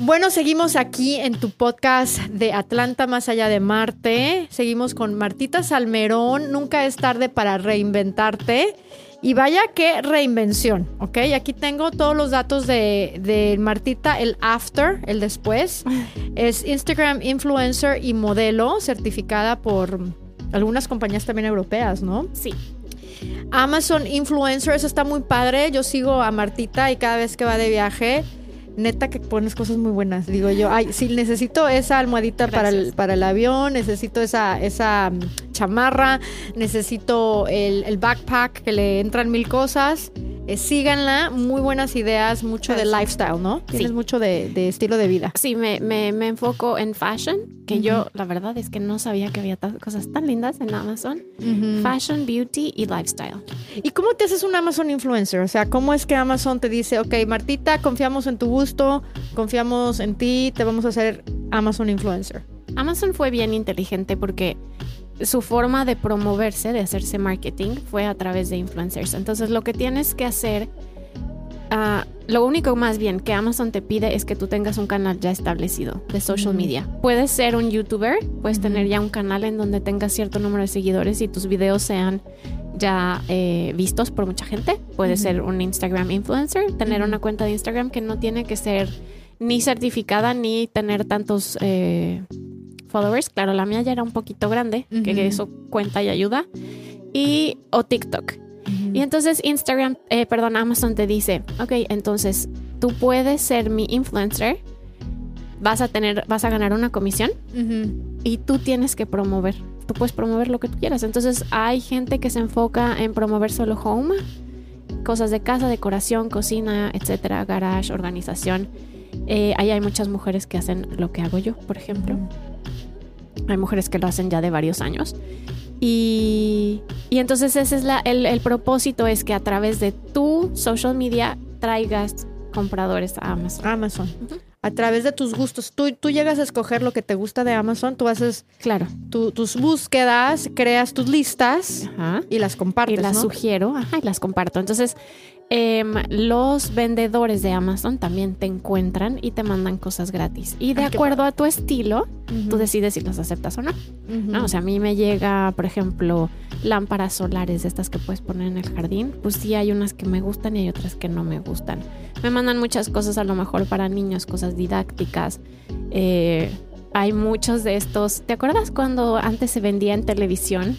Bueno, seguimos aquí en tu podcast de Atlanta más allá de Marte. Seguimos con Martita Salmerón. Nunca es tarde para reinventarte. Y vaya qué reinvención, ¿ok? Aquí tengo todos los datos de, de Martita, el after, el después. Es Instagram influencer y modelo certificada por algunas compañías también europeas, ¿no? Sí. Amazon influencer, eso está muy padre. Yo sigo a Martita y cada vez que va de viaje neta que pones cosas muy buenas. Digo yo, ay, sí, necesito esa almohadita para el, para el avión, necesito esa, esa mm, chamarra, necesito el, el backpack que le entran mil cosas. Eh, síganla, muy buenas ideas, mucho de lifestyle, ¿no? Tienes mucho de, de, estilo de vida. Sí, me, me, me enfoco en fashion, que yo la verdad es que no sabía que había cosas tan lindas en Amazon. Fashion, beauty y lifestyle. ¿Y cómo te haces un Amazon influencer? O sea, ¿cómo es que Amazon te dice, ok, Martita, confiamos en tu gusto, confiamos en ti, te vamos a hacer Amazon influencer? Amazon fue bien inteligente porque su forma de promoverse, de hacerse marketing, fue a través de influencers. Entonces lo que tienes que hacer, uh, lo único más bien que Amazon te pide es que tú tengas un canal ya establecido de social media. Puedes ser un youtuber, puedes tener ya un canal en donde tengas cierto número de seguidores y tus videos sean ya eh, vistos por mucha gente. Puedes ser un Instagram influencer, tener una cuenta de Instagram que no tiene que ser ni certificada ni tener tantos... Eh, followers. Claro, la mía ya era un poquito grande, que eso cuenta y ayuda. Y o TikTok. Y entonces Instagram, eh, perdón, Amazon te dice, ok, entonces tú puedes ser mi influencer, vas a tener, vas a ganar una comisión y tú tienes que promover. Tú puedes promover lo que tú quieras. Entonces hay gente que se enfoca en promover solo home, cosas de casa, decoración, cocina, etcétera, garage, organización. Eh, ahí hay muchas mujeres que hacen lo que hago yo, por ejemplo. Hay mujeres que lo hacen ya de varios años. Y, y entonces ese es la, el, el, propósito es que a través de tu social media traigas compradores a Amazon. Amazon. A través de tus gustos. Tú, tú llegas a escoger lo que te gusta de Amazon, tú haces claro. Tu, tus búsquedas, creas tus listas ajá. y las compartes. Y las ¿no? sugiero ajá, y las comparto. Entonces, eh, los vendedores de Amazon también te encuentran y te mandan cosas gratis. Y de Ay, acuerdo a tu estilo, uh -huh. tú decides si las aceptas o no. Uh -huh. ¿no. O sea, a mí me llega, por ejemplo, lámparas solares, estas que puedes poner en el jardín. Pues sí, hay unas que me gustan y hay otras que no me gustan. Me mandan muchas cosas a lo mejor para niños, cosas didácticas. Eh, hay muchos de estos. ¿Te acuerdas cuando antes se vendía en televisión?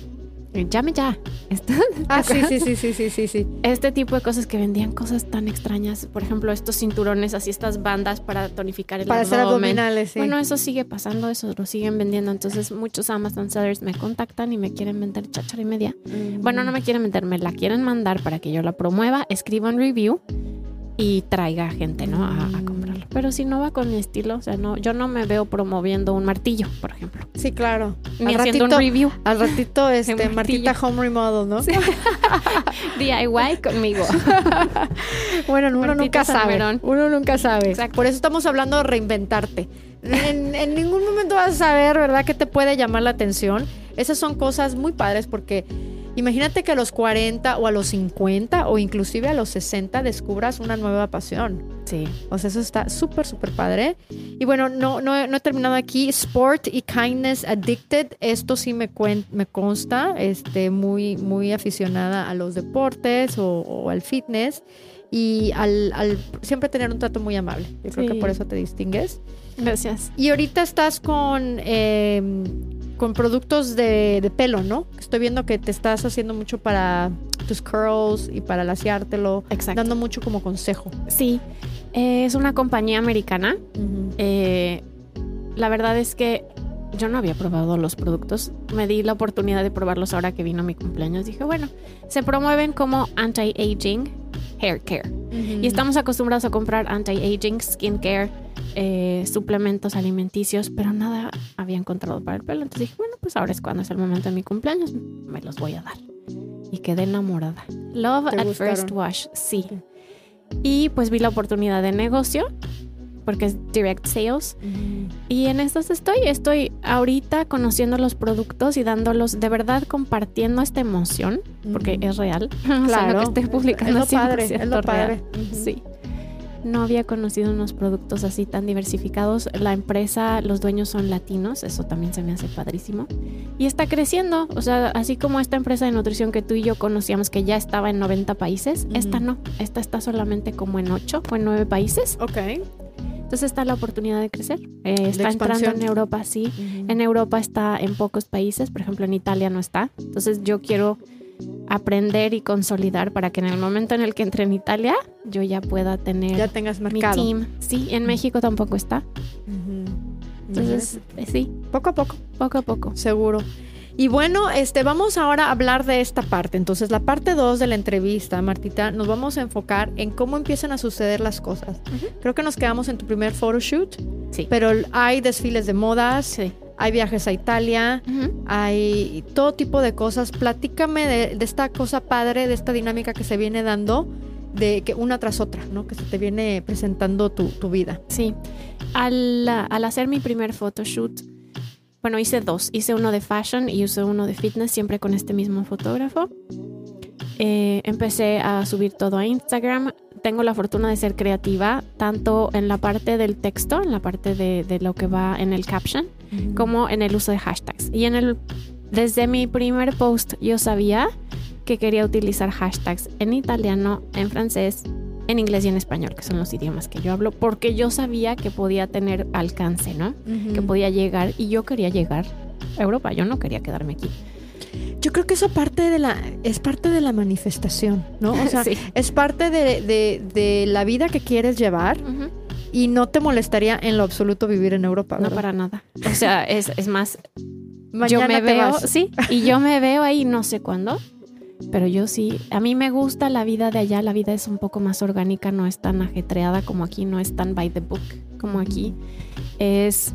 Llame ya. ah, sí, sí, sí, sí, sí, sí. Este tipo de cosas que vendían cosas tan extrañas. Por ejemplo, estos cinturones, así estas bandas para tonificar el para abdomen. hacer abdominales, sí. Bueno, eso sigue pasando, eso lo siguen vendiendo. Entonces, muchos Amazon sellers me contactan y me quieren vender cháchara y media. Mm. Bueno, no me quieren vender, me la quieren mandar para que yo la promueva, escriba un review y traiga gente, ¿no? A, a, comprarlo. Pero si no va con mi estilo, o sea, no, yo no me veo promoviendo un martillo, por ejemplo. Sí, claro. Ni al haciendo ratito, un review. Al ratito, este, Martita Home Remodel, ¿no? Sí. DIY conmigo. bueno, uno Martita nunca sabe. Uno nunca sabe. Exacto. Por eso estamos hablando de reinventarte. En, en ningún momento vas a saber, ¿verdad?, qué te puede llamar la atención. Esas son cosas muy padres porque Imagínate que a los 40 o a los 50 o inclusive a los 60 descubras una nueva pasión. Sí. O sea, eso está súper, súper padre. Y bueno, no, no, no, he terminado aquí. Sport y Kindness Addicted. Esto sí me, me consta. Este, muy, muy aficionada a los deportes o, o al fitness. Y al, al, siempre tener un trato muy amable. Yo creo sí. que por eso te distingues. Gracias. Y ahorita estás con... Eh, con productos de, de, pelo, ¿no? Estoy viendo que te estás haciendo mucho para tus curls y para laciártelo. Exacto. Dando mucho como consejo. Sí. Eh, es una compañía americana. Uh -huh. eh, la verdad es que yo no había probado los productos. Me di la oportunidad de probarlos ahora que vino mi cumpleaños. Dije, bueno, se promueven como anti-aging hair care. Uh -huh. Y estamos acostumbrados a comprar anti-aging skincare eh, suplementos alimenticios, pero nada había encontrado para el pelo. Entonces dije, bueno, pues ahora es cuando es el momento de mi cumpleaños, me los voy a dar. Y quedé enamorada. Love at gustaron? first wash, sí. Y pues vi la oportunidad de negocio, porque es direct sales. Uh -huh. Y en estas estoy, estoy ahorita conociendo los productos y dándolos, de verdad compartiendo esta emoción, porque uh -huh. es real. Claro. o sea, lo que estoy publicando es lo padre, es lo padre. Uh -huh. Sí No había conocido unos productos así tan diversificados. La empresa, los dueños son latinos, eso también se me hace padrísimo. Y está creciendo, o sea, así como esta empresa de nutrición que tú y yo conocíamos que ya estaba en 90 países, esta no, esta está solamente como en 8 o en 9 países. Ok. Entonces está la oportunidad de crecer. Eh, está entrando en Europa, sí. En Europa está en pocos países, por ejemplo en Italia no está. Entonces yo quiero aprender y consolidar para que en el momento en el que entre en Italia yo ya pueda tener ya tengas mercado. mi team. Sí, en México tampoco está. Entonces, eh, sí. Poco a poco. Poco a poco. Seguro. Y bueno, este, vamos ahora a hablar de esta parte. Entonces, la parte 2 de la entrevista, Martita, nos vamos a enfocar en cómo empiezan a suceder las cosas. Creo que nos quedamos en tu primer photoshoot. Sí. Pero hay desfiles de modas. Sí. Hay viajes a Italia, hay todo tipo de cosas. Platícame de, esta cosa padre, de esta dinámica que se viene dando, de que una tras otra, ¿no? Que se te viene presentando tu, vida. Sí. Al, al hacer mi primer photoshoot, bueno, hice dos. Hice uno de fashion y hice uno de fitness, siempre con este mismo fotógrafo. Eh, empecé a subir todo a Instagram. Tengo la fortuna de ser creativa, tanto en la parte del texto, en la parte de, lo que va en el caption, como en el uso de hashtags. Y en el, desde mi primer post yo sabía que quería utilizar hashtags en italiano, en francés, en inglés y en español, que son los idiomas que yo hablo, porque yo sabía que podía tener alcance, ¿no? Que podía llegar y yo quería llegar a Europa, yo no quería quedarme aquí. Yo creo que eso parte de la, es parte de la manifestación, ¿no? O sea, es parte de, la vida que quieres llevar. Y no te molestaría en lo absoluto vivir en Europa. No para nada. O sea, es, es más, yo me veo, sí, y yo me veo ahí no sé cuándo, pero yo sí, a mí me gusta la vida de allá, la vida es un poco más orgánica, no es tan ajetreada como aquí, no es tan by the book como aquí. Es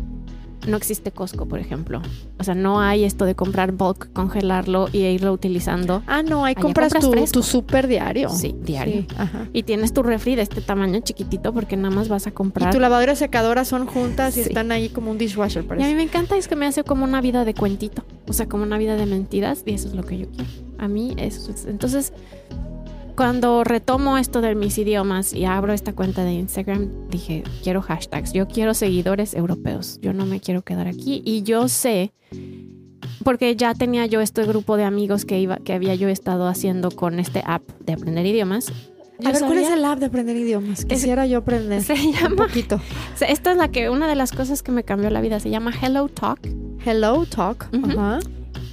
no existe Costco, por ejemplo. O sea, no hay esto de comprar bulk, congelarlo y irlo utilizando. Ah, no, hay compras, tu, tu, super diario. Sí, diario. Y tienes tu refri de este tamaño chiquitito porque nada más vas a comprar. Y tu lavadora y secadora son juntas y están ahí como un dishwasher, parece. Y a mí me encanta, es que me hace como una vida de cuentito. O sea, como una vida de mentiras y eso es lo que yo quiero. A mí eso es. Entonces, cuando retomo esto de mis idiomas y abro esta cuenta de Instagram, dije, quiero hashtags, yo quiero seguidores europeos, yo no me quiero quedar aquí y yo sé, porque ya tenía yo este grupo de amigos que, iba, que había yo estado haciendo con este app de aprender idiomas. a ver, ¿cuál es el app de aprender idiomas? Quisiera yo aprender. Se llama. Un poquito. Esta es la que, una de las cosas que me cambió la vida. Se llama Hello Talk. Hello Talk. Ajá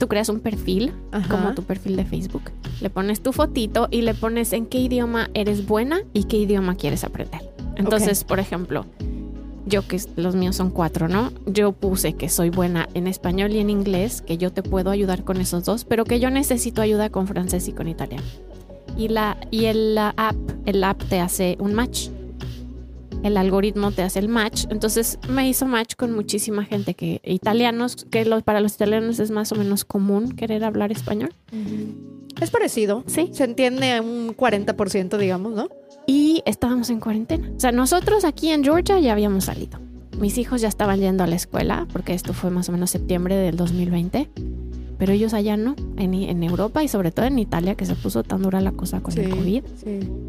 tú creas un perfil, como tu perfil de Facebook. Le pones tu fotito y le pones en qué idioma eres buena y qué idioma quieres aprender. Entonces, por ejemplo, yo que los míos son cuatro, ¿no? Yo puse que soy buena en español y en inglés, que yo te puedo ayudar con esos dos, pero que yo necesito ayuda con francés y con italiano. Y la y el app, el app te hace un match el algoritmo te hace el match. Entonces me hizo match con muchísima gente que italianos, que para los italianos es más o menos común querer hablar español. Es parecido. Sí. Se entiende un 40%, digamos, ¿no? Y estábamos en cuarentena. O sea, nosotros aquí en Georgia ya habíamos salido. Mis hijos ya estaban yendo a la escuela, porque esto fue más o menos septiembre del 2020 pero ellos allá no, en, Europa y sobre todo en Italia, que se puso tan dura la cosa con el COVID,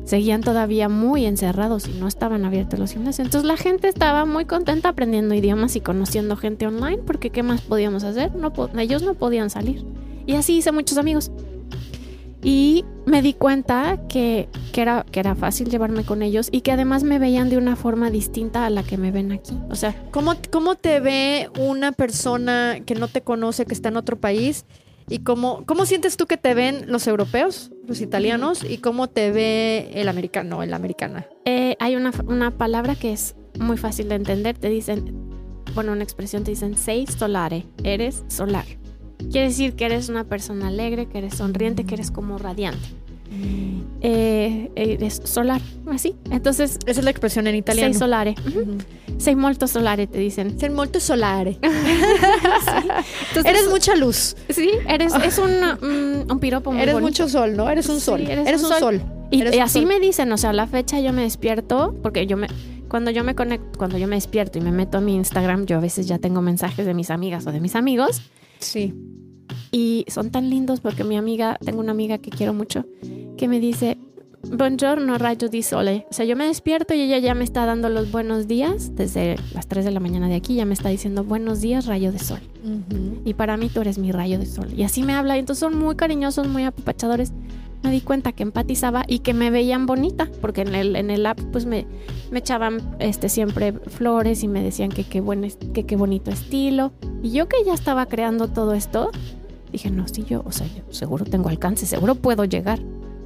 seguían todavía muy encerrados y no estaban abiertos los gimnasios. Entonces la gente estaba muy contenta aprendiendo idiomas y conociendo gente online, porque ¿qué más podíamos hacer? No, ellos no podían salir. Y así hice muchos amigos. Y me di cuenta que, era, que era fácil llevarme con ellos y que además me veían de una forma distinta a la que me ven aquí. O sea, ¿cómo, cómo te ve una persona que no te conoce, que está en otro país? ¿Y cómo, cómo sientes tú que te ven los europeos, los italianos, y cómo te ve el americano, la americana? Eh, hay una, una palabra que es muy fácil de entender. Te dicen, bueno, una expresión te dicen, sei solare, eres solar. Quiere decir que eres una persona alegre, que eres sonriente, que eres como radiante. Eh, eres solar, así. Entonces. Esa es la expresión en italiano. Sei solare. Sei molto solare, te dicen. Sei molto solare. eres mucha luz. Sí, eres, es un, mm, un, piropo muy Eres mucho sol, ¿no? Eres un sol. eres, un, sol. Y, así me dicen, o sea, la fecha yo me despierto, porque yo me. Cuando yo me conecto, cuando yo me despierto y me meto a mi Instagram, yo a veces ya tengo mensajes de mis amigas o de mis amigos. Sí. Y son tan lindos porque mi amiga, tengo una amiga que quiero mucho, que me dice, buongiorno rayo di sole. O sea, yo me despierto y ella ya me está dando los buenos días. Desde las 3 de la mañana de aquí ya me está diciendo buenos días rayo de sol. Y para mí tú eres mi rayo de sol. Y así me habla. Y entonces son muy cariñosos, muy apapachadores. Me di cuenta que empatizaba y que me veían bonita, porque en el, en el app pues me, me echaban este, siempre flores y me decían que qué, buen, que qué bonito estilo. Y yo que ya estaba creando todo esto, dije, no, sí, yo, o sea, yo seguro tengo alcance, seguro puedo llegar.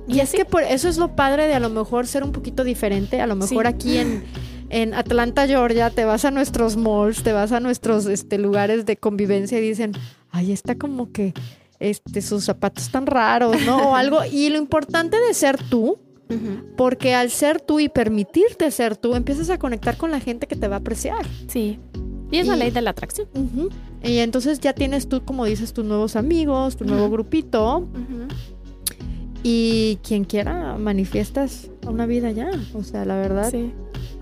Y, es que por eso es lo padre de a lo mejor ser un poquito diferente. A lo mejor aquí en, en Atlanta, Georgia, te vas a nuestros malls, te vas a nuestros este, lugares de convivencia y dicen, ay, está como que este, sus zapatos están raros, ¿no? O algo. Y lo importante de ser tú, porque al ser tú y permitirte ser tú, empiezas a conectar con la gente que te va a apreciar. Sí. Y es la ley de la atracción. Y entonces ya tienes tú, como dices, tus nuevos amigos, tu nuevo grupito. Y quien quiera, manifiestas una vida ya. O sea, la verdad, sí.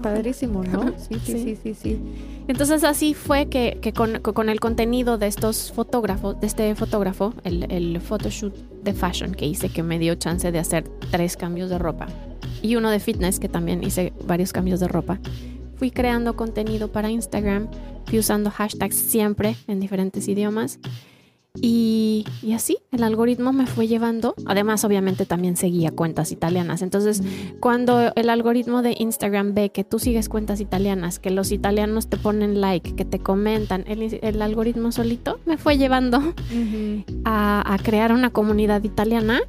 padrísimo, ¿no? Sí, sí, sí, sí, sí. Entonces así fue que, con, el contenido de estos fotógrafos, de este fotógrafo, el, el photoshoot de fashion que hice, que me dio chance de hacer tres cambios de ropa, y uno de fitness, que también hice varios cambios de ropa, fui creando contenido para Instagram, fui usando hashtags siempre en diferentes idiomas y, así el algoritmo me fue llevando. Además, obviamente también seguía cuentas italianas. Entonces, cuando el algoritmo de Instagram ve que tú sigues cuentas italianas, que los italianos te ponen like, que te comentan, el, algoritmo solito me fue llevando a, crear una comunidad italiana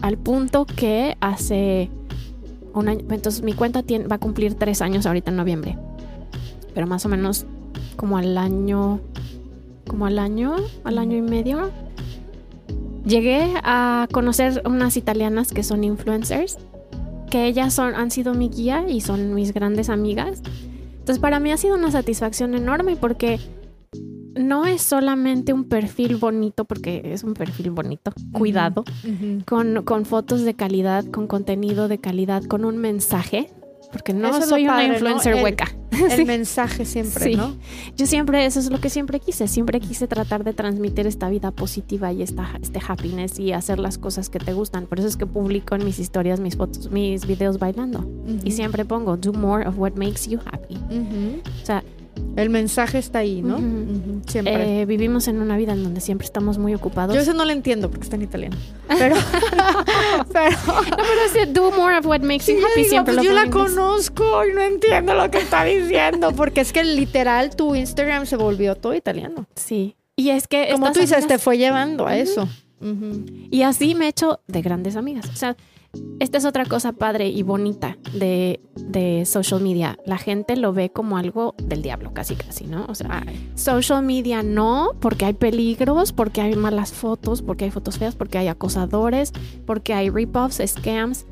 al punto que hace entonces mi cuenta tiene, va a cumplir tres años ahorita en noviembre. Pero más o menos como al año como al año, al año y medio, llegué a conocer unas italianas que son influencers, que ellas son, han sido mi guía y son mis grandes amigas. Entonces para mí ha sido una satisfacción enorme porque no es solamente un perfil bonito, porque es un perfil bonito, cuidado, Con, con, fotos de calidad, con contenido de calidad, con un mensaje porque no soy una influencer hueca. El mensaje siempre, ¿no? Yo siempre, eso es lo que siempre quise, siempre quise tratar de transmitir esta vida positiva y esta, este happiness y hacer las cosas que te gustan. Por eso es que publico en mis historias, mis fotos, mis videos bailando. Y siempre pongo, do more of what makes you happy. O sea, el mensaje está ahí, ¿no? Siempre. Eh, vivimos en una vida en donde siempre estamos muy ocupados. Yo eso no lo entiendo porque está en italiano. Pero. pero no, pero es do more of what makes you happy. siempre pues yo la conozco y no entiendo lo que está diciendo. Porque es que literal tu Instagram se volvió todo italiano. Sí. Y es que. Como tú dices, te fue llevando a eso. Y así me he hecho de grandes amigas. O sea, esta es otra cosa padre y bonita de, social media. La gente lo ve como algo del diablo, casi casi, ¿no? O sea, social media no, porque hay peligros, porque hay malas fotos, porque hay fotos feas, porque hay acosadores, porque hay rip-offs, scams.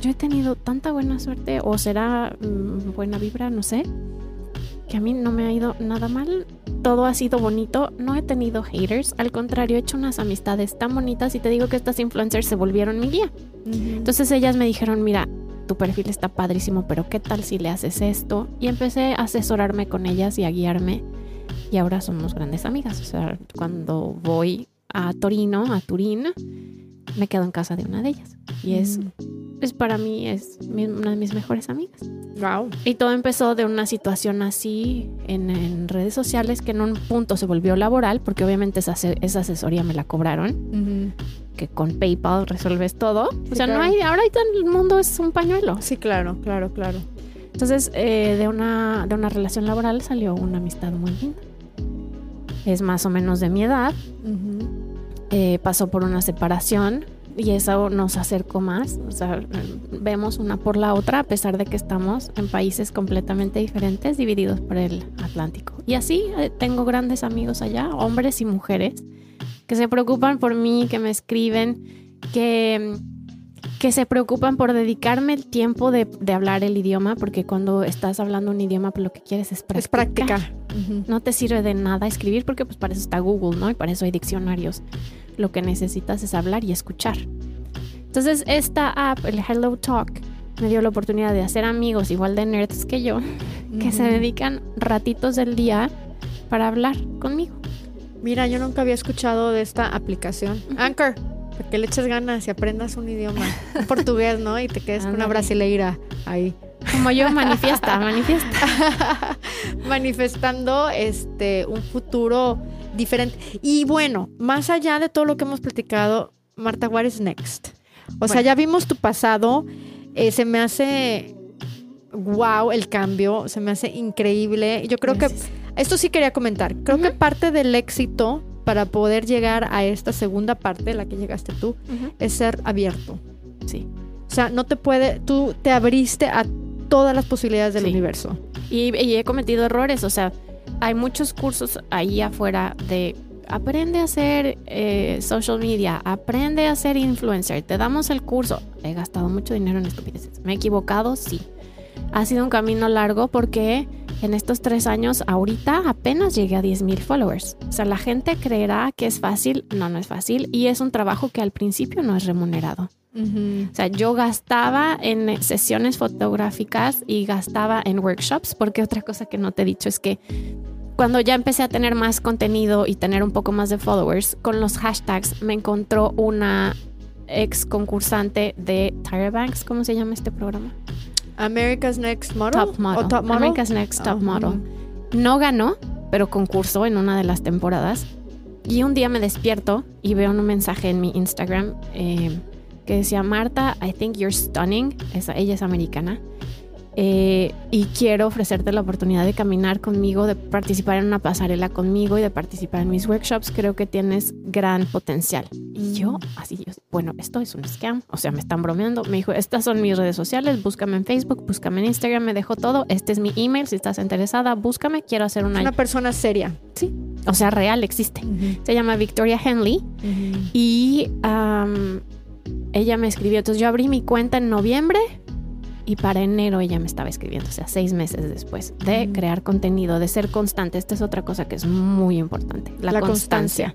Yo he tenido tanta buena suerte, o será mm, buena vibra, no sé, que a mí no me ha ido nada mal todo ha sido bonito, no he tenido haters, al contrario, he hecho unas amistades tan bonitas y te digo que estas influencers se volvieron mi guía. Entonces ellas me dijeron, mira, tu perfil está padrísimo, pero ¿qué tal si le haces esto? Y empecé a asesorarme con ellas y a guiarme y ahora somos grandes amigas. O sea, cuando voy a Torino, a Turín, me quedo en casa de una de ellas y es, es para mí es una de mis mejores amigas. Wow. Y todo empezó de una situación así en, redes sociales que en un punto se volvió laboral, porque obviamente esa, esa asesoría me la cobraron. Que con PayPal resuelves todo. o sea, no hay, ahora el mundo es un pañuelo. Sí, claro, claro, claro. Entonces, eh, de, una, de una relación laboral salió una amistad muy linda. Es más o menos de mi edad. Eh, pasó por una separación y eso nos acercó más. O sea, vemos una por la otra a pesar de que estamos en países completamente diferentes, divididos por el Atlántico. Y así eh, tengo grandes amigos allá, hombres y mujeres, que se preocupan por mí, que me escriben, que, que se preocupan por dedicarme el tiempo de, hablar el idioma, porque cuando estás hablando un idioma, pues lo que quieres es practicar. Es práctica. No te sirve de nada escribir porque pues para eso está Google, ¿no? Y para eso hay diccionarios lo que necesitas es hablar y escuchar. Entonces esta app, el Hello Talk, me dio la oportunidad de hacer amigos igual de nerds que yo, que se dedican ratitos del día para hablar conmigo. Mira, yo nunca había escuchado de esta aplicación. Anchor. Para que le eches ganas y aprendas un idioma. Un portugués, ¿no? Y te quedes con una brasileira ahí. Como yo, manifiesta, manifiesta. Manifestando este un futuro diferente. Y bueno, más allá de todo lo que hemos platicado, Marta, what is next? O sea, ya vimos tu pasado. eh, se me hace wow el cambio. Se me hace increíble. Yo creo que esto sí quería comentar. Creo que parte del éxito para poder llegar a esta segunda parte, la que llegaste tú, es ser abierto. Sí. O sea, no te puede, tú te abriste a todas las posibilidades del Sí. universo. Y, y he cometido errores, o sea, hay muchos cursos ahí afuera de aprende a hacer eh, social media, aprende a ser influencer, te damos el curso. He gastado mucho dinero en estupideces. ¿Me he equivocado? Sí. Ha sido un camino largo porque en estos tres años, ahorita apenas llegué a 10 mil followers. O sea, la gente creerá que es fácil. No, no es fácil. Y es un trabajo que al principio no es remunerado. O sea, yo gastaba en sesiones fotográficas y gastaba en workshops, porque otra cosa que no te he dicho es que cuando ya empecé a tener más contenido y tener un poco más de followers, con los hashtags me encontró una ex concursante de Tyra Banks, ¿cómo se llama este programa? America's Next Model. Top Model. ¿O Top Model? America's Next Top Model. No ganó, pero concursó en una de las temporadas. Y un día me despierto y veo un mensaje en mi Instagram eh, que decía, Marta, I think you're stunning. Esa- ella es americana. Eh, y quiero ofrecerte la oportunidad de caminar conmigo, de participar en una pasarela conmigo y de participar en mis workshops. Creo que tienes gran potencial. Y yo, así, yo, bueno, esto es un scam. O sea, me están bromeando. Me dijo, estas son mis redes sociales. Búscame en Facebook, búscame en Instagram. Me dejó todo. Este es mi email. Si estás interesada, búscame. Quiero hacer una. Una persona seria. O sea, real, existe. Se llama Victoria Henley. Y am, ella me escribió. Entonces yo abrí mi cuenta en noviembre y para enero ella me estaba escribiendo. O sea, seis meses después de crear contenido, de ser constante. Esta es otra cosa que es muy importante. La, La constancia.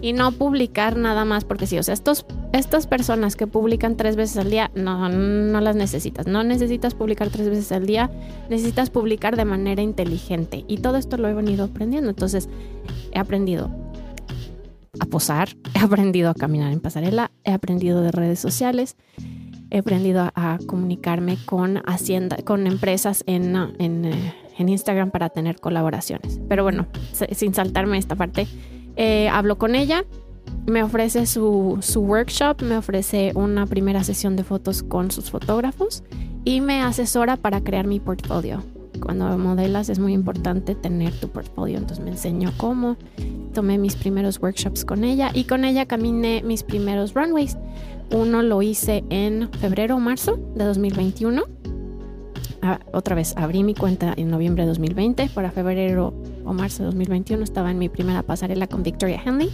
Y no publicar nada más porque sí. O sea, estos, estas personas que publican tres veces al día, no, no las necesitas. No necesitas publicar tres veces al día. Necesitas publicar de manera inteligente. Y todo esto lo he venido aprendiendo. Entonces, he aprendido a posar, he aprendido a caminar en pasarela, he aprendido de redes sociales, he aprendido a, comunicarme con hacienda, con empresas en, en, eh, en Instagram para tener colaboraciones. Pero bueno, sin saltarme esta parte, eh, hablo con ella, me ofrece su, su workshop, me ofrece una primera sesión de fotos con sus fotógrafos y me asesora para crear mi portfolio. Cuando modelas es muy importante tener tu portfolio, entonces me enseñó cómo, tomé mis primeros workshops con ella y con ella caminé mis primeros runways. Uno lo hice en febrero o marzo de 2021. Ah, otra vez, abrí mi cuenta en noviembre de 2020. Para febrero o marzo de 2021 estaba en mi primera pasarela con Victoria Henley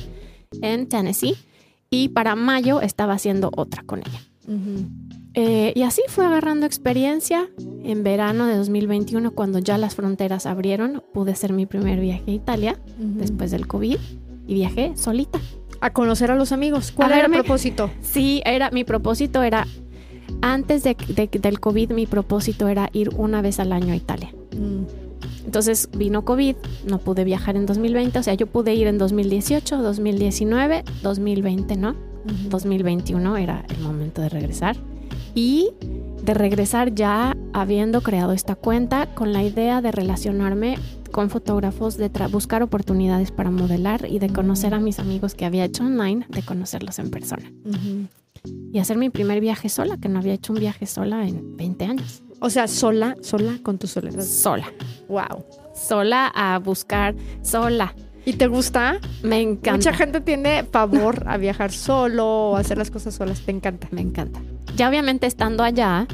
en Tennessee. Y para mayo estaba haciendo otra con ella. Eh, y así fue agarrando experiencia. En verano de 2021, cuando ya las fronteras abrieron, pude hacer mi primer viaje a Italia después del COVID y viajé solita. A conocer a los amigos. ¿Cuál A era el verme. propósito? Sí, era mi propósito era antes de, de- del COVID mi propósito era ir una vez al año a Italia. Entonces vino COVID, no pude viajar en 2020, o sea, yo pude ir en 2018, 2019, 2020, ¿no? 2021 era el momento de regresar y de regresar ya habiendo creado esta cuenta con la idea de relacionarme con fotógrafos, de buscar oportunidades para modelar y de conocer a mis amigos que había hecho online, de conocerlos en persona y hacer mi primer viaje sola, que no había hecho un viaje sola en 20 años. O sea, sola, sola con tu soledad. Sola, Wow. sola a buscar, sola. ¿Y te gusta? Me encanta. Mucha gente tiene favor a viajar solo o hacer las cosas solas. Te encanta. Me encanta. Ya obviamente estando allá,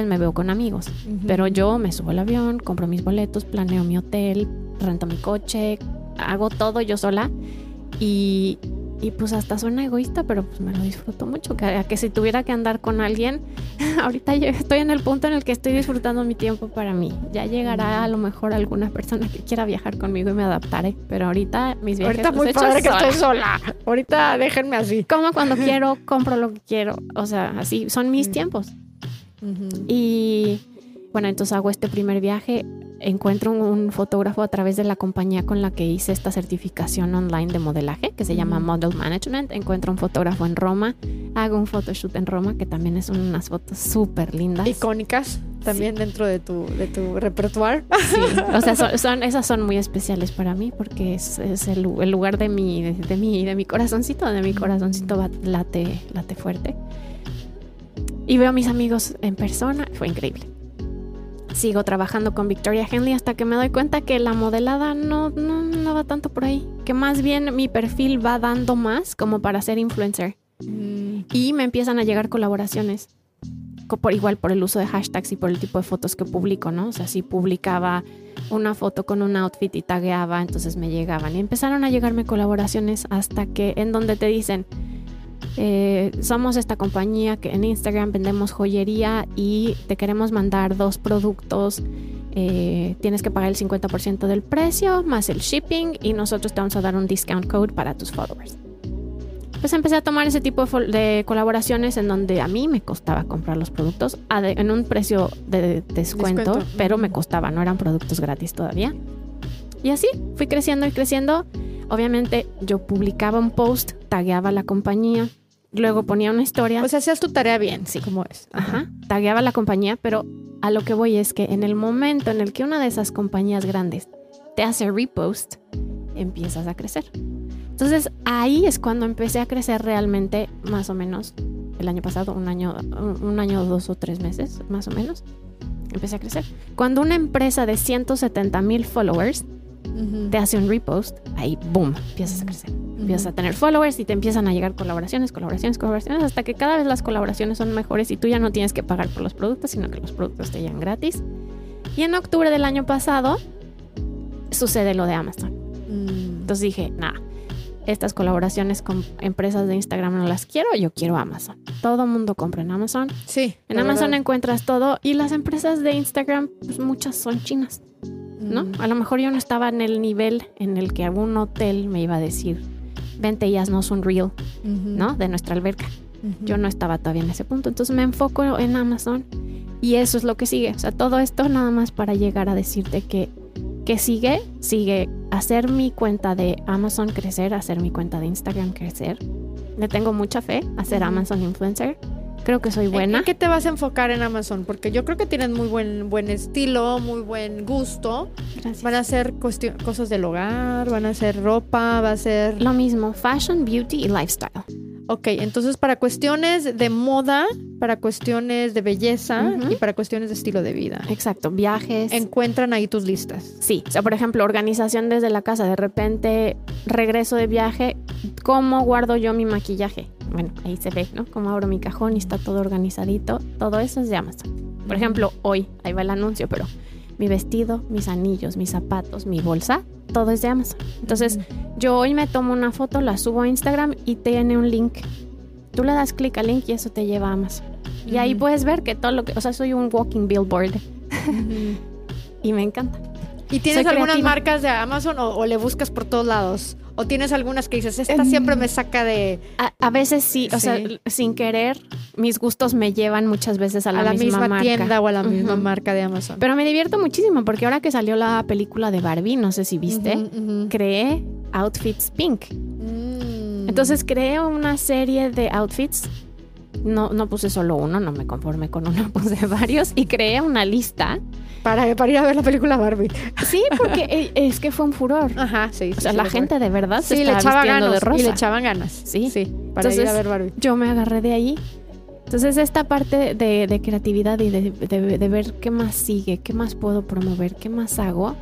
pues me veo con amigos. Pero yo me subo al avión, compro mis boletos, planeo mi hotel, rento mi coche, hago todo yo sola. Y, y pues hasta suena egoísta, pero pues me lo disfruto mucho. Que, que si tuviera que andar con alguien, ahorita yo estoy en el punto en el que estoy disfrutando mi tiempo para mí. Ya llegará a lo mejor alguna persona que quiera viajar conmigo y me adaptaré. Pero ahorita mis viajes Ahorita muy padre que sola. estoy sola. Ahorita déjenme así. Como cuando quiero, compro lo que quiero. O sea, así son mis Mm. tiempos. Y bueno, entonces hago este primer viaje. encuentro un, un fotógrafo a través de la compañía con la que hice esta certificación online de modelaje, que se llama. Model Management. Encuentro un fotógrafo en Roma, hago un photoshoot en Roma, que también es unas fotos súper lindas. Icónicas también dentro de tu, de tu repertoire. Sí, o sea, son, son- esas son muy especiales para mí porque es, es el, el lugar de mi, de, de mi, de mi corazoncito, de mi corazoncito late, late fuerte. Y veo a mis amigos en persona, fue increíble. Sigo trabajando con Victoria Henley hasta que me doy cuenta que la modelada no, no, no va tanto por ahí. Que más bien mi perfil va dando más como para ser influencer. Y me empiezan a llegar colaboraciones. Co- Por, igual por el uso de hashtags y por el tipo de fotos que publico, ¿no? O sea, si publicaba una foto con un outfit y tagueaba, entonces me llegaban. Y empezaron a llegarme colaboraciones hasta que en donde te dicen, eh, somos esta compañía que en Instagram vendemos joyería y te queremos mandar dos productos. eh, tienes que pagar el 50% del precio más el shipping y nosotros te vamos a dar un discount code para tus followers. Pues empecé a tomar ese tipo de, colaboraciones en donde a mí me costaba comprar los productos en un precio de descuento, Descuento. pero me costaba, no eran productos gratis todavía. Y así fui creciendo y creciendo. Obviamente yo publicaba un post, tagueaba a la compañía, luego ponía una historia. O sea, hacías tu tarea bien, Sí. como es. Ajá, tagueaba la compañía, pero a lo que voy es que en el momento en el que una de esas compañías grandes te hace repost, empiezas a crecer. Entonces ahí es cuando empecé a crecer realmente, más o menos, el año pasado, un año, un, un año, dos o tres meses, más o menos, empecé a crecer. Cuando una empresa de 170 mil followers Te hace un repost, ahí, boom, empiezas a crecer. Empiezas a tener followers y te empiezan a llegar colaboraciones, colaboraciones, colaboraciones, hasta que cada vez las colaboraciones son mejores y tú ya no tienes que pagar por los productos, sino que los productos te llegan gratis. Y en octubre del año pasado sucede lo de Amazon. Mm. Entonces dije, nada, estas colaboraciones con empresas de Instagram no las quiero, yo quiero Amazon. Todo mundo compra en Amazon. Sí. En Amazon verdad. encuentras todo y las empresas de Instagram, pues muchas son chinas. ¿No? Mm. A lo mejor yo no estaba en el nivel en el que algún hotel me iba a decir, vente y haznos un reel, Ujú. ¿no? De nuestra alberca. Yo no estaba todavía en ese punto, entonces me enfoco en Amazon y eso es lo que sigue. O sea, todo esto nada más para llegar a decirte que, que sigue, sigue hacer mi cuenta de Amazon crecer, hacer mi cuenta de Instagram crecer. Le tengo mucha fe a ser. Amazon influencer. Creo que soy ¿En- buena. ¿En qué te vas a enfocar en Amazon? Porque yo creo que tienes muy buen, buen estilo, muy buen gusto. Gracias. Van a cuestio- cosas del hogar, van a ser ropa, va a ser... Lo mismo, fashion, beauty y lifestyle. Ok, entonces para cuestiones de moda, para cuestiones de belleza y para cuestiones de estilo de vida. Exacto, viajes. Encuentran ahí tus listas. Sí, o sea, por ejemplo, organización desde la casa, de repente regreso de viaje, ¿cómo guardo yo mi maquillaje? Bueno, ahí se ve, ¿no? Cómo abro mi cajón y está todo organizadito. Todo eso es de Amazon. Por ejemplo, hoy, ahí va el anuncio, pero mi vestido, mis anillos, mis zapatos, mi bolsa, todo es de Amazon. Entonces, yo hoy me tomo una foto, la subo a Instagram y tiene un link. Tú le das clic al link y eso te lleva a Amazon. Y ahí puedes ver que todo lo que, o sea, soy un walking billboard y me encanta. ¿Y tienes Soy algunas creativa. marcas de Amazon o, o le buscas por todos lados? ¿O tienes algunas que dices, esta siempre me saca de A, a veces sí, o sea, sin querer, mis gustos me llevan muchas veces a a la, misma, marca. tienda o a la misma marca de Amazon? Pero me divierto muchísimo porque ahora que salió la película de Barbie, no sé si viste, creé outfits pink. Mm. Entonces creé una serie de outfits. No, no puse solo uno, no me conformé con uno, puse varios y creé una lista. para, para ir a ver la película Barbie. Sí, porque eh, es que fue un furor. Ajá, sí. O sea, la gente de verdad se sí, le estaba echaba ganas de rosa. y le echaban ganas. Sí. Sí, para ir a ver Barbie. yo me agarré de ahí. Entonces esta parte de, de creatividad y de, de- de ver qué más sigue, qué más puedo promover, qué más hago,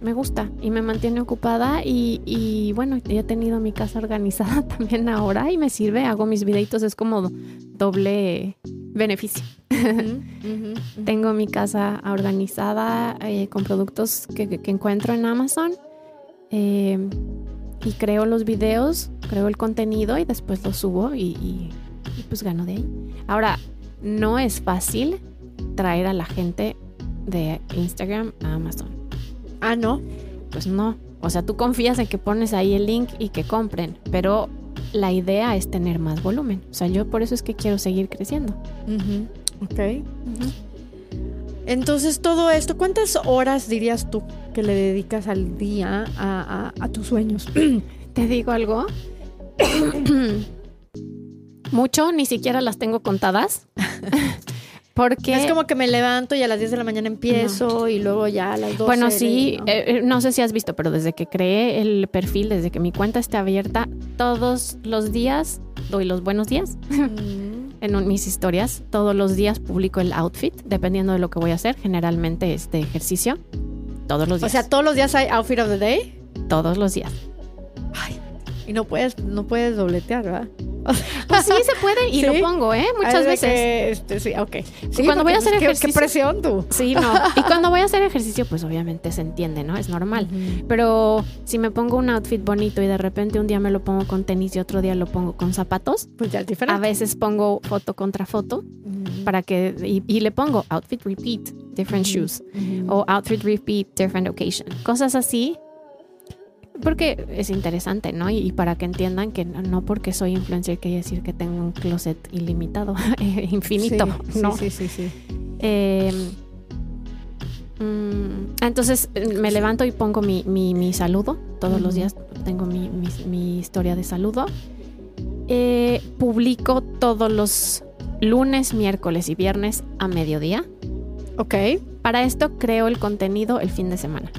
me gusta y me mantiene ocupada y, y, bueno, ya he tenido mi casa organizada también ahora y me sirve, hago mis videitos, es como doble beneficio. Tengo mi casa organizada eh, con productos que, encuentro en Amazon eh, y creo los videos, creo el contenido y después lo subo y, y- y pues gano de ahí. Ahora, no es fácil traer a la gente de Instagram a Amazon. Ah, no. Pues no. O sea, tú confías en que pones ahí el link y que compren, pero la idea es tener más volumen. O sea, yo por eso es que quiero seguir creciendo. Ujú, Ok. Entonces, todo esto, ¿cuántas horas dirías tú que le dedicas al día a, a- a tus sueños? ¿Te digo algo? Mucho, ni siquiera las tengo contadas. Porque... Es como que me levanto y a las 10 de la mañana empiezo y luego ya a las 12. Bueno, sí, ¿no? eh, eh, no sé si has visto, pero desde que creé el perfil, desde que mi cuenta esté abierta, todos los días doy los buenos días Mm. en un- mis historias. Todos los días publico el outfit, dependiendo de lo que voy a hacer. Generalmente es de ejercicio. Todos los O días. sea, todos los días hay outfit of the day todos los días. Y no puedes, no puedes dobletear, ¿verdad? Pues sí, se puede y ¿Sí? lo pongo, ¿eh? Muchas veces. que, este, sí, ok. Sí, Cuando voy a hacer pues, qué- ejercicio- Qué presión tú. Sí, no. Y cuando voy a hacer ejercicio, pues obviamente se entiende, ¿no? Es normal. Pero si me pongo un outfit bonito y de repente un día me lo pongo con tenis y otro día lo pongo con zapatos, Pues ya es a diferente. veces pongo foto contra foto Mm. para que y, y le pongo outfit repeat, different shoes o outfit repeat, different occasion, cosas así. Porque es interesante, ¿no? Y, y para que entiendan que no, porque soy influencer quiere decir que tengo un closet ilimitado, infinito, Sí, ¿no? Sí, sí, sí. sí. Eh, mm, entonces eh, me levanto y pongo mi, mi- mi saludo. Todos los días tengo mi historia de saludo. Eh, publico todos los lunes, miércoles y viernes a mediodía. Ok. Para esto creo el contenido el fin de semana.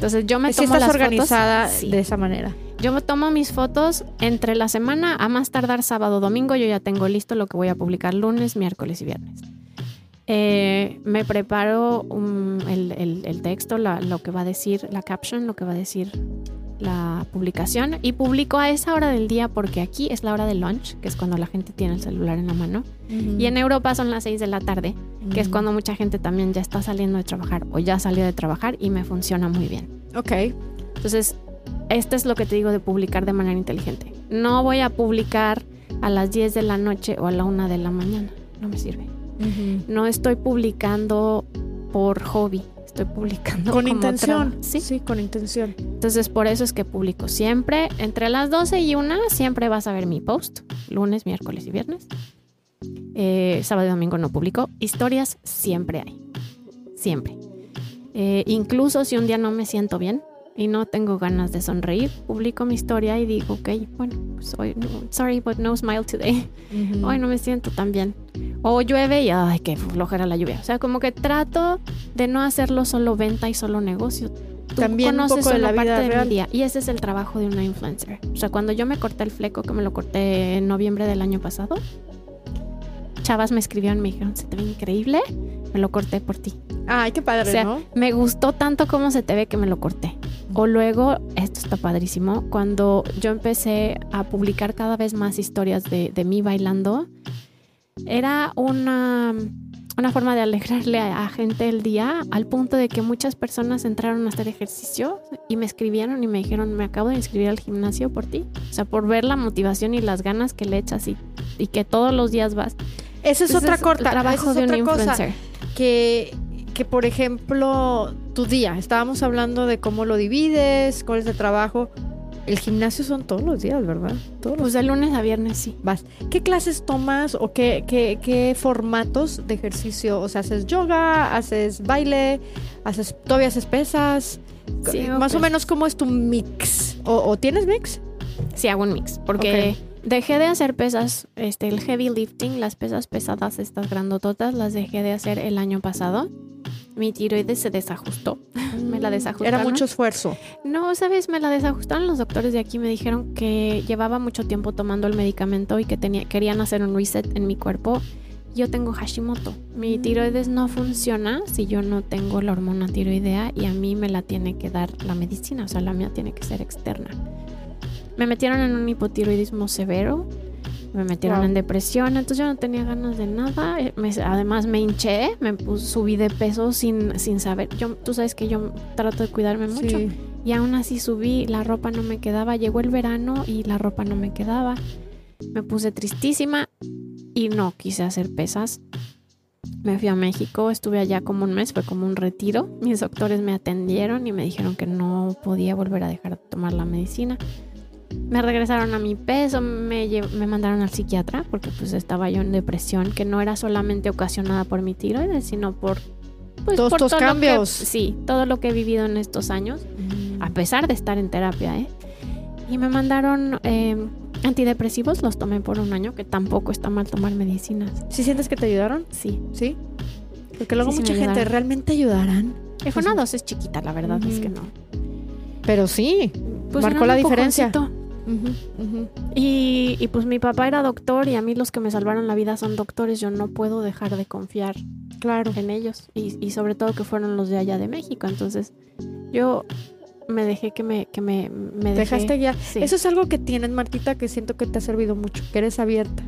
Entonces yo me Si tomo estás las organizada fotos. Sí. de esa manera. Yo me tomo mis fotos entre la semana, a más tardar sábado, domingo, yo ya tengo listo lo que voy a publicar lunes, miércoles y viernes. Eh, me preparo um, el, el- el texto, la- lo que va a decir la caption, lo que va a decir la publicación y publico a esa hora del día porque aquí es la hora de lunch, que es cuando la gente tiene el celular en la mano. Y en Europa son las 6 de la tarde, que es cuando mucha gente también ya está saliendo de trabajar o ya salió de trabajar y me funciona muy bien. Ok. Entonces, esto es lo que te digo de publicar de manera inteligente. No voy a publicar a las 10 de la noche o a la 1 de la mañana. No me sirve. No estoy publicando por hobby. Estoy publicando Con como intención. Sí. sí, con intención. Entonces, por eso es que publico siempre. Entre las 12 y 1 siempre vas a ver mi post. Lunes, miércoles y viernes. Eh, sábado y domingo no publico. Historias siempre hay. Siempre. Eh, incluso si un día no me siento bien y no tengo ganas de sonreír, publico mi historia y digo, ok, bueno, pues hoy, no- sorry, but no smile today. Ujú. Hoy no me siento tan bien. O llueve y, ay, qué flojera la lluvia. O sea, como que trato de no hacerlo solo venta y solo negocio. Tú También un conoces poco de la vida parte de real. mi día. Y ese es el trabajo de una influencer. O sea, cuando yo me corté el fleco, que me lo corté en noviembre del año pasado, chavas me escribieron y me dijeron, se te ve increíble, me lo corté por ti. Ay, qué padre, O sea, ¿no? me gustó tanto cómo se te ve que me lo corté. O luego, esto está padrísimo, cuando yo empecé a publicar cada vez más historias de, de mí bailando, era una, una forma de alegrarle a, a gente el día al punto de que muchas personas entraron a hacer ejercicio y me escribieron y me dijeron, me acabo de inscribir al gimnasio por ti. O sea, por ver la motivación y las ganas que le echas y, y que todos los días vas. Esa es otra el corta. trabajo de un cosa. influencer. que, que, por ejemplo, tu día, estábamos hablando de cómo lo divides, cuál es el trabajo. El gimnasio son todos los días, ¿verdad? Todos Pues de lunes a viernes sí. vas. ¿Qué clases tomas o qué, qué, qué formatos de ejercicio? O sea, ¿haces yoga? ¿Haces baile? ¿Haces, ¿Todavía haces pesas? Sí, Más o menos, ¿cómo es tu mix? ¿O, o tienes mix? Sí, hago un mix. Porque dejé de hacer pesas, este, el heavy lifting, las pesas pesadas, estas grandototas, las dejé de hacer el año pasado. Mi tiroides se desajustó. Me la desajustaron. Era mucho esfuerzo. No, sabes, me la desajustaron los doctores de aquí. Me dijeron que llevaba mucho tiempo tomando el medicamento y que tenía, querían hacer un reset en mi cuerpo. Yo tengo Hashimoto. Mi Mm. tiroides no funciona si yo no tengo la hormona tiroidea y a mí me la tiene que dar la medicina. O sea, la mía tiene que ser externa. Me metieron en un hipotiroidismo severo. Me metieron Wow. en depresión, entonces yo no tenía ganas de nada. Eh, me- además me hinché, me pus- subí de peso sin, sin saber. Yo, tú sabes que yo trato de cuidarme mucho. Sí. Y aún así subí, la ropa no me quedaba. Llegó el verano y la ropa no me quedaba. Me puse tristísima y no quise hacer pesas. Me fui a México, estuve allá como un mes, fue como un retiro. Mis doctores me atendieron y me dijeron que no podía volver a dejar de tomar la medicina. Me regresaron a mi peso, me, me mandaron al psiquiatra porque pues estaba yo en depresión que no era solamente ocasionada por mi tiroides, sino por pues, todos estos cambios. sí, todo lo que he vivido en estos años, a mm. pesar de estar en terapia, ¿eh? Y me mandaron eh, antidepresivos, los tomé por un año, que tampoco está mal tomar medicinas. ¿Sí sientes que te ayudaron? Sí. ¿Sí? Porque luego mucha gente realmente ayudarán. fue una dosis chiquita, la verdad es que no. Pero sí, pues marcó la diferencia. Y, y, pues mi papá era doctor y a mí los que me salvaron la vida son doctores. Yo no puedo dejar de confiar claro. en ellos. Y, y sobre todo que fueron los de allá de México. Entonces yo me dejé que me, que me, me dejaste guiar. Eso es algo que tienes, Martita, que siento que te ha servido mucho, que eres abierta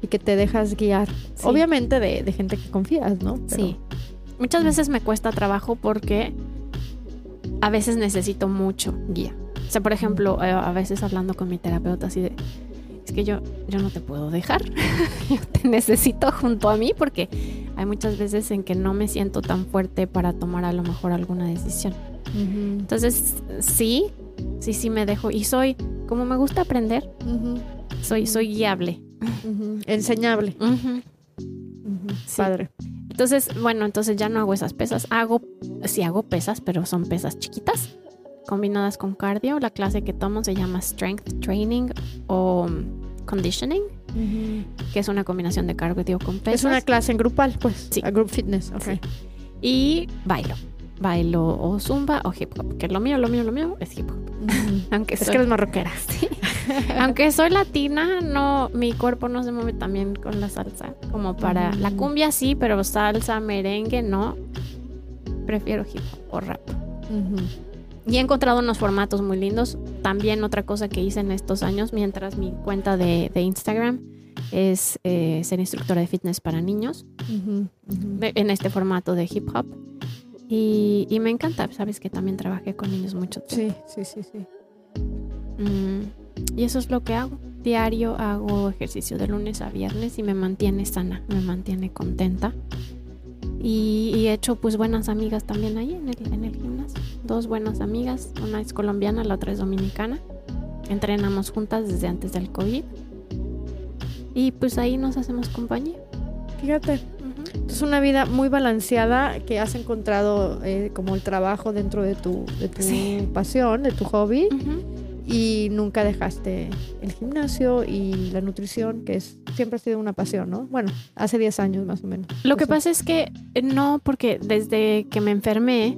y que te dejas guiar. Obviamente de, de, gente que confías, ¿no? Sí. Muchas veces me cuesta trabajo porque a veces necesito mucho guía. O sea, por ejemplo, eh, a veces hablando con mi terapeuta así de, es que yo, yo no te puedo dejar, yo te necesito junto a mí porque hay muchas veces en que no me siento tan fuerte para tomar a lo mejor alguna decisión. Entonces, sí, sí, sí me dejo. Y soy, como me gusta aprender, soy, soy guiable. Enseñable. Padre. Entonces, bueno, entonces ya no hago esas pesas. Hago, sí hago pesas, pero son pesas chiquitas, combinadas con cardio. La clase que tomo se llama Strength Training o Conditioning, que es una combinación de cardio con pesas. Es una clase en grupal, pues. Sí. A group fitness, ok. Y bailo bailo o zumba o hip hop. Que lo mío, lo mío, lo mío es hip hop. Aunque es que eres marroquera. Aunque soy latina, no, mi cuerpo no se mueve también con la salsa. Como para la cumbia sí, pero salsa, merengue no. Prefiero hip hop o rap. Y he encontrado unos formatos muy lindos. También otra cosa que hice en estos años, mientras mi cuenta de, Instagram es eh, ser instructora de fitness para niños, en este formato de hip hop. Y, me encanta, sabes que también trabajé con niños mucho tiempo. Sí, sí, sí, sí. Mm, y eso es lo que hago. Diario hago ejercicio de lunes a viernes y me mantiene sana, me mantiene contenta. Y, he hecho pues buenas amigas también ahí en el, en el gimnasio. Dos buenas amigas, una es colombiana, la otra es dominicana. Entrenamos juntas desde antes del COVID. Y pues ahí nos hacemos compañía. Fíjate, es una vida muy balanceada que has encontrado eh, como el trabajo dentro de tu, de tu pasión, de tu hobby. Y nunca dejaste el gimnasio y la nutrición, que es siempre ha sido una pasión, ¿no? Bueno, hace 10 años más o menos. Lo que pasa es que eh, no, porque desde que me enfermé,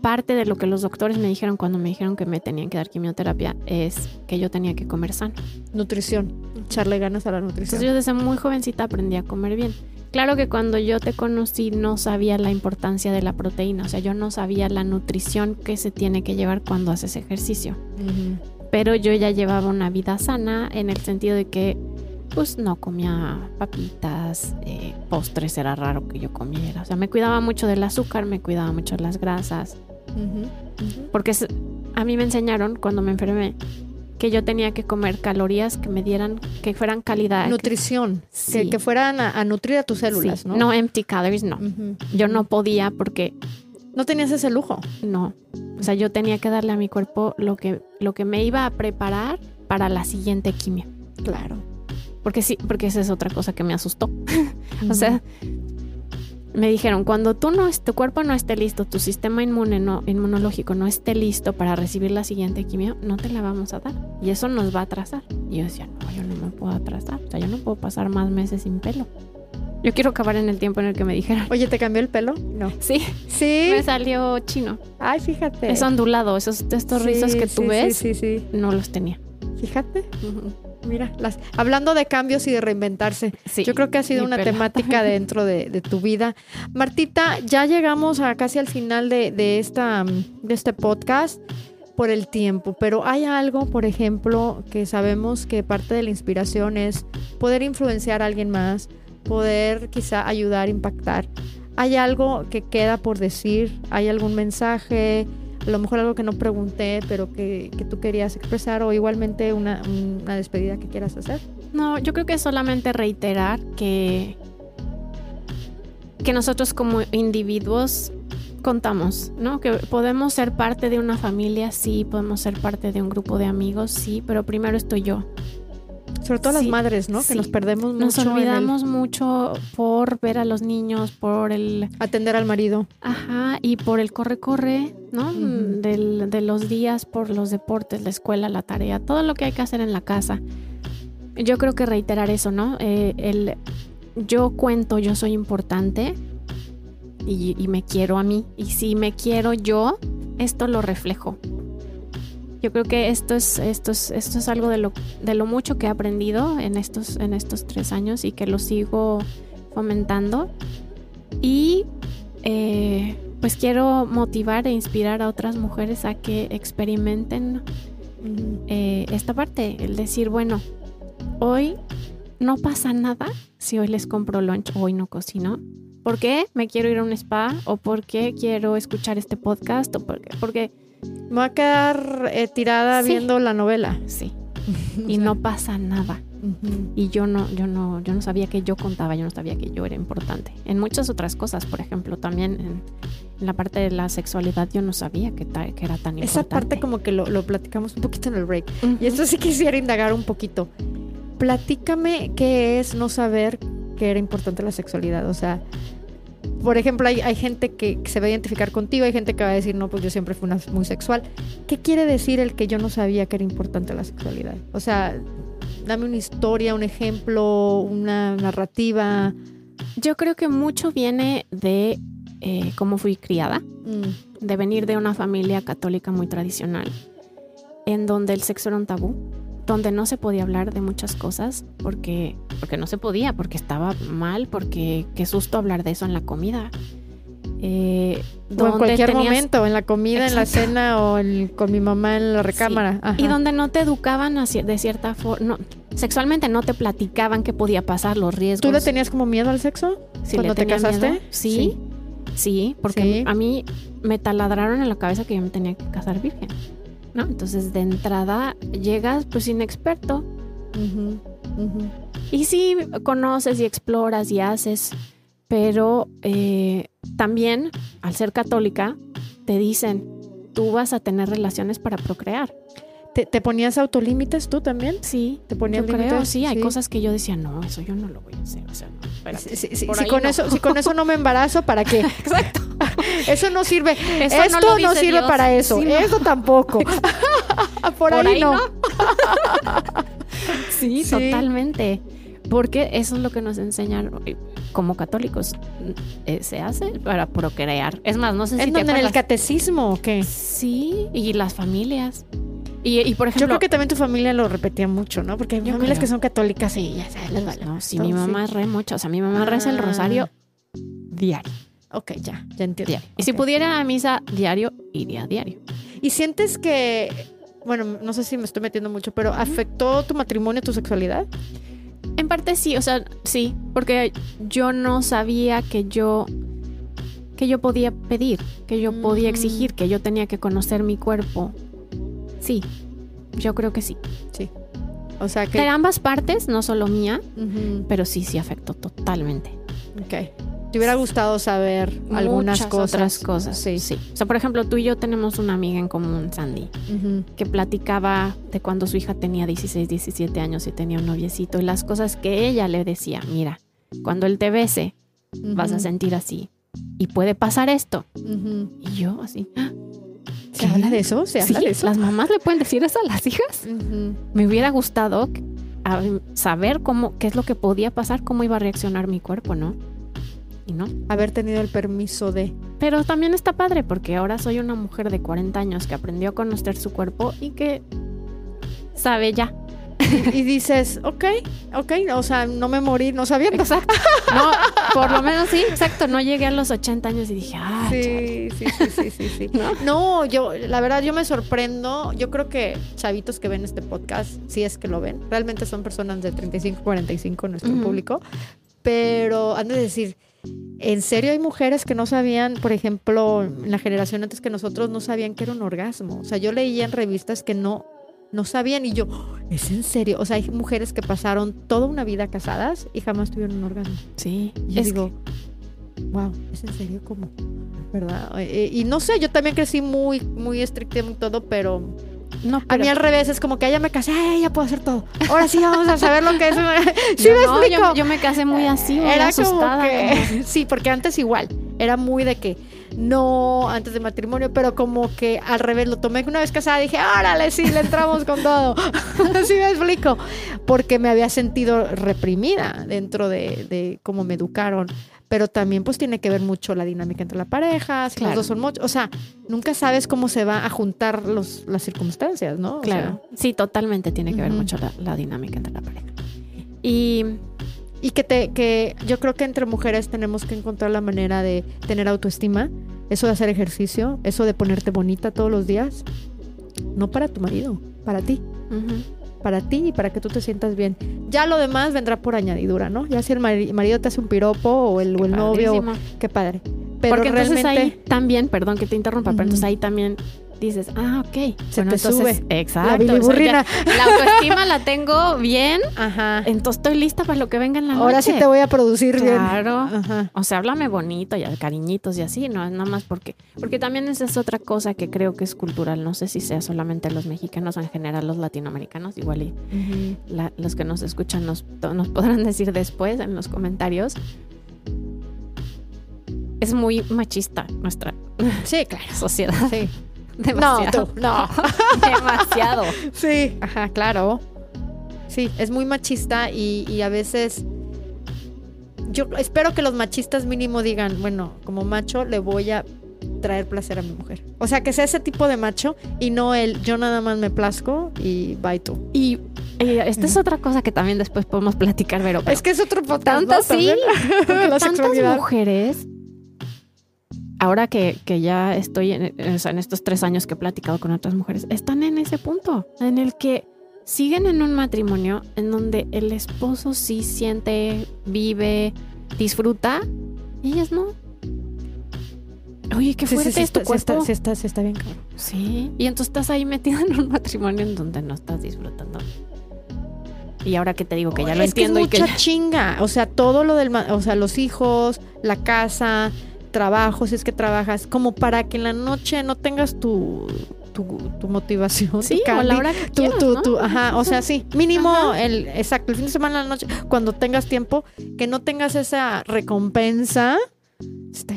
parte de lo que los doctores me dijeron cuando me dijeron que me tenían que dar quimioterapia es que yo tenía que comer sano. Nutrición, echarle ganas a la nutrición. Entonces yo desde muy jovencita aprendí a comer bien. Claro que cuando yo te conocí no sabía la importancia de la proteína, o sea, yo no sabía la nutrición que se tiene que llevar cuando haces ejercicio. Pero yo ya llevaba una vida sana en el sentido de que pues no comía papitas, eh, postres era raro que yo comiera. O sea, me cuidaba mucho del azúcar, me cuidaba mucho de las grasas. Porque a mí me enseñaron cuando me enfermé que yo tenía que comer calorías que me dieran, que fueran calidad. Nutrición, que, fueran a, nutrir a tus células, ¿no? No empty calories, no. Yo no podía porque... No tenías ese lujo. No. O sea, yo tenía que darle a mi cuerpo lo que, lo que me iba a preparar para la siguiente quimio. Claro. Porque sí, porque esa es otra cosa que me asustó. o sea, me dijeron, cuando tú no, tu cuerpo no esté listo, tu sistema inmune no, inmunológico no esté listo para recibir la siguiente quimio, no te la vamos a dar. Y eso nos va a atrasar. Y yo decía, no, yo no me puedo atrasar. O sea, yo no puedo pasar más meses sin pelo. Yo quiero acabar en el tiempo en el que me dijeron. Oye, ¿te cambió el pelo? No. Sí. Sí. Me salió chino. Ay, fíjate. Es ondulado. Esos, estos rizos que tú ves. Sí, sí, No los tenía. Fíjate. Mira, las, hablando de cambios y de reinventarse, yo creo que ha sido una temática dentro de, tu vida. Martita, ya llegamos a casi al final de, esta, de este podcast por el tiempo, pero hay algo, por ejemplo, que sabemos que parte de la inspiración es poder influenciar a alguien más, poder quizá ayudar, impactar. ¿Hay algo que queda por decir? ¿Hay algún mensaje? A lo mejor algo que no pregunté, pero que, tú querías expresar o igualmente una, despedida que quieras hacer? No, yo creo que solamente reiterar que, que nosotros como individuos contamos, ¿no? Que podemos ser parte de una familia, sí, podemos ser parte de un grupo de amigos, sí, pero primero estoy yo. Sobre todo las madres, ¿no? Que nos perdemos mucho. Nos olvidamos mucho por ver a los niños, por el... Atender al marido. Ajá, y por el corre-corre, ¿no? de los días, por los deportes, la escuela, la tarea, todo lo que hay que hacer en la casa. Yo creo que reiterar eso, ¿no? Eh, el yo cuento, yo soy importante y, y me quiero a mí. Y si me quiero yo, esto lo reflejo. Yo creo que esto es, esto es, esto es algo de lo, de lo mucho que he aprendido en estos, en estos tres años y que lo sigo fomentando. Y eh, pues quiero motivar e inspirar a otras mujeres a que experimenten eh, esta parte, el decir, bueno, hoy no pasa nada si hoy les compro lunch o hoy no cocino. ¿Por qué me quiero ir a un spa? ¿O por qué quiero escuchar este podcast? ¿O por qué? Porque me voy a quedar eh, tirada viendo la novela. Sí. y no pasa nada. Y yo no, yo no, yo no sabía que yo contaba, yo no sabía que yo era importante. En muchas otras cosas, por ejemplo, también en, la parte de la sexualidad yo no sabía que, que era tan importante. Esa parte como que lo, platicamos un poquito en el break. Y esto sí quisiera indagar un poquito. Platícame qué es no saber que era importante la sexualidad. O sea, por ejemplo, hay, gente que, se va a identificar contigo, hay gente que va a decir, no, pues yo siempre fui una, muy sexual. ¿Qué quiere decir el que yo no sabía que era importante la sexualidad? O sea, dame una historia, un ejemplo, una narrativa. Yo creo que mucho viene de eh, cómo fui criada, mm. de venir de una familia católica muy tradicional, en donde el sexo era un tabú donde no se podía hablar de muchas cosas porque, porque no se podía, porque estaba mal, porque qué susto hablar de eso en la comida. Eh, o en cualquier momento, en la comida, en la cena o con mi mamá en la recámara. Y donde no te educaban de cierta forma, sexualmente no te platicaban qué podía pasar, los riesgos. ¿Tú le tenías como miedo al sexo cuando te casaste? Sí, sí, porque a mí me taladraron en la cabeza que yo me tenía que casar virgen. ¿No? Entonces de entrada llegas pues inexperto. Y sí, conoces y exploras y haces, pero eh, también al ser católica te dicen, tú vas a tener relaciones para procrear. ¿Te, ponías autolímites tú también? Sí, te ponías yo creo, sí, hay cosas que yo decía, no, eso yo no lo voy a hacer. O sea, no, si, con eso, si con eso no me embarazo, ¿para qué? Exacto. Eso no sirve. Esto no, sirve para eso. Eso tampoco. Por, ahí, no. sí, totalmente. Porque eso es lo que nos enseñan eh, como católicos. Eh, se hace para procrear. Es más, no sé si ¿En, en el catecismo o qué? Sí, y las familias. Y, por ejemplo. Yo creo que también tu familia lo repetía mucho, ¿no? Porque hay familias que son católicas y ya sabes, les vale. No, sí, mi mamá re mucho. O sea, mi mamá reza el rosario diario. Ok, ya, ya entiendo. Y si pudiera a misa diario, iría a diario. ¿Y sientes que, bueno, no sé si me estoy metiendo mucho, pero ¿afectó tu matrimonio, tu sexualidad? En parte sí, o sea, sí, porque yo no sabía que yo que yo podía pedir, que yo podía exigir, que yo tenía que conocer mi cuerpo. Sí, yo creo que sí. Sí. O sea que... De ambas partes, no solo mía, pero sí, sí afectó totalmente. Ok. ¿Te hubiera gustado saber algunas cosas? otras cosas? Sí. sí. O sea, por ejemplo, tú y yo tenemos una amiga en común, Sandy, que platicaba de cuando su hija tenía 16, 17 años y tenía un noviecito y las cosas que ella le decía, mira, cuando él te bese, vas a sentir así y puede pasar esto. Y yo así, ah, ¿se habla de eso? ¿Se habla de eso? Las mamás le pueden decir eso a las hijas. Me hubiera gustado saber cómo, qué es lo que podía pasar, cómo iba a reaccionar mi cuerpo, ¿no? Y no. Haber tenido el permiso de. Pero también está padre porque ahora soy una mujer de 40 años que aprendió a conocer su cuerpo y que sabe ya. Y, dices, ok, ok, o sea, no me morí no sabía. Exacto. No, por lo menos sí, exacto. No llegué a los 80 años y dije, ah, sí, sí, sí, sí, sí, ¿No? ¿No? yo, la verdad, yo me sorprendo. Yo creo que chavitos que ven este podcast, si es que lo ven, realmente son personas de 35, 45 en nuestro público, pero han de decir, en serio hay mujeres que no sabían, por ejemplo, en la generación antes que nosotros no sabían que era un orgasmo. O sea, yo leía en revistas que no no sabían y yo, ¿es en serio? O sea, hay mujeres que pasaron toda una vida casadas y jamás tuvieron un orgasmo. Sí, y yo digo, wow, ¿es en serio cómo? ¿Verdad? Eh, y no sé, yo también crecí muy, muy estricta y todo, pero No, a mí al revés, es como que "Ay, ya me casé, ay, ya puedo hacer todo. Ahora sí vamos a saber lo que es. ¿Sí yo me no, explico? yo, yo me casé muy así, muy era asustada. como que sí porque antes igual era muy de que no antes de matrimonio pero como que al revés lo tomé una vez casada dije órale sí le entramos con todo así me explico porque me había sentido reprimida dentro de, de cómo me educaron pero también pues tiene que ver mucho la dinámica entre la pareja si Claro. los dos son muchos o sea nunca sabes cómo se va a juntar los, las circunstancias no O Claro, sí, totalmente tiene que ver mucho la, la dinámica entre la pareja. Y Y que te, que yo creo que entre mujeres tenemos que encontrar la manera de tener autoestima, eso de hacer ejercicio, eso de ponerte bonita todos los días, no para tu marido, para ti, ujú, para ti y para que tú te sientas bien. Ya lo demás vendrá por añadidura, ¿no? Ya si el mari- marido te hace un piropo o el, o el novio, qué padre. Pero Porque entonces realmente ahí también, perdón que te interrumpa, pero entonces ahí también dices, ah, ok. Se te entonces, sube Exacto. la o sea, biliburrina. ya la autoestima la tengo bien, Ajá. entonces estoy lista para lo que venga en la Ahora noche. sí te voy a producir bien. Claro. Ajá. O sea, háblame bonito y cariñitos y así, no es nada más porque. Porque también esa es otra cosa que creo que es cultural. No sé si sea solamente los mexicanos o en general los latinoamericanos. Igual y la- los que nos escuchan nos, nos podrán decir después en los comentarios. Es muy machista nuestra Sí, claro. sociedad. Sí. No, Demasiado. tú, no. Demasiado. Sí, ajá, claro. Sí, es muy machista y, y a veces yo espero que los machistas mínimo digan, bueno, como macho le voy a traer placer a mi mujer. O sea, que sea ese tipo de macho y no el yo nada más me plazco y bye tú. Y eh, esta es otra cosa que también después podemos platicar, pero. Es que es otro podcast, Tantas, ¿no? sí. Tantas sexualidad. mujeres, ahora que, que ya estoy en, o sea, en estos tres años que he platicado con otras mujeres, están en ese punto en el que siguen en un matrimonio en donde el esposo sí siente, vive, disfruta y ellas no. Oye, qué Sí, sí, fuerte sí, es tu está, sí cuerpo. sí está, sí está bien cabrón. Sí, y entonces estás ahí metida en un matrimonio en donde no estás disfrutando. Y ahora que te digo que ya lo es entiendo que y es que mucha ya- chinga. O sea, todo lo del, o sea, los hijos, la casa, trabajo, si es que trabajas, como para que en la noche no tengas tu, tu, tu motivación. Sí, tu o la candy, hora que tu, quieras, tu- ajá, o sea, sí, mínimo Ajá. el, exacto, el fin de semana, en la noche, cuando tengas tiempo, que no tengas esa recompensa, está.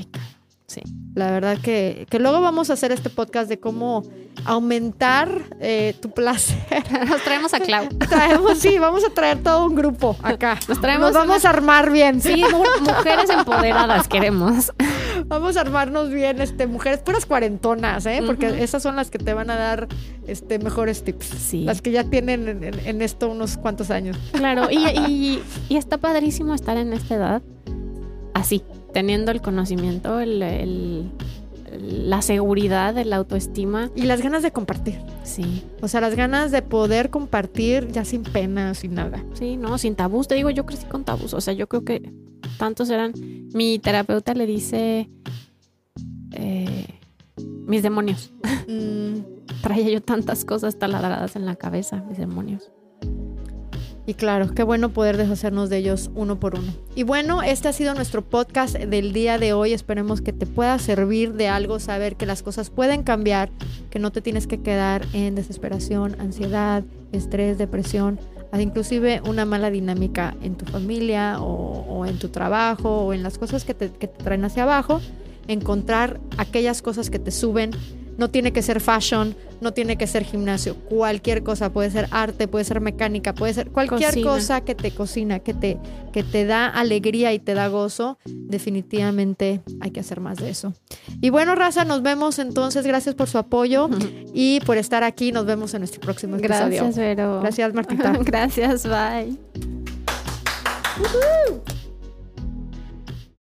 La verdad que, que luego vamos a hacer este podcast de cómo aumentar eh, tu placer. Nos traemos a Clau. Traemos, sí, vamos a traer todo un grupo acá. Nos traemos Nos vamos a armar bien. Sí, mu- mujeres empoderadas queremos. Vamos a armarnos bien, este, mujeres puras cuarentonas, ¿eh? Porque esas son las que te van a dar este mejores tips. Sí. Las que ya tienen en, en- en esto unos cuantos años. Claro, y, y- y está padrísimo estar en esta edad así, teniendo el conocimiento, el, el- la seguridad, la autoestima. Y las ganas de compartir. Sí, O sea, las ganas de poder compartir ya sin pena, sin nada. sí, no, sin tabús. Te digo, yo crecí con tabús. O sea, yo creo que tantos eran. Mi terapeuta le dice eh, mis demonios. Mm, Traía yo tantas cosas taladradas en la cabeza, mis demonios. Y claro, qué bueno poder deshacernos de ellos uno por uno. Y bueno, este ha sido nuestro podcast del día de hoy. Esperemos que te pueda servir de algo, saber que las cosas pueden cambiar, que no te tienes que quedar en desesperación, ansiedad, estrés, depresión, inclusive una mala dinámica en tu familia o, en tu trabajo o en las cosas que te traen hacia abajo. Encontrar aquellas cosas que te suben. No tiene que ser fashion, no tiene que ser gimnasio, cualquier cosa, puede ser arte, puede ser mecánica, puede ser cualquier Cocina. cosa que te cocina, que te, que te da alegría y te da gozo, definitivamente hay que hacer más de eso. Y bueno, Raza, nos vemos entonces, gracias por su apoyo y por estar aquí, nos vemos en nuestro próximo episodio. Gracias, Vero. Gracias, Martita. Gracias, bye.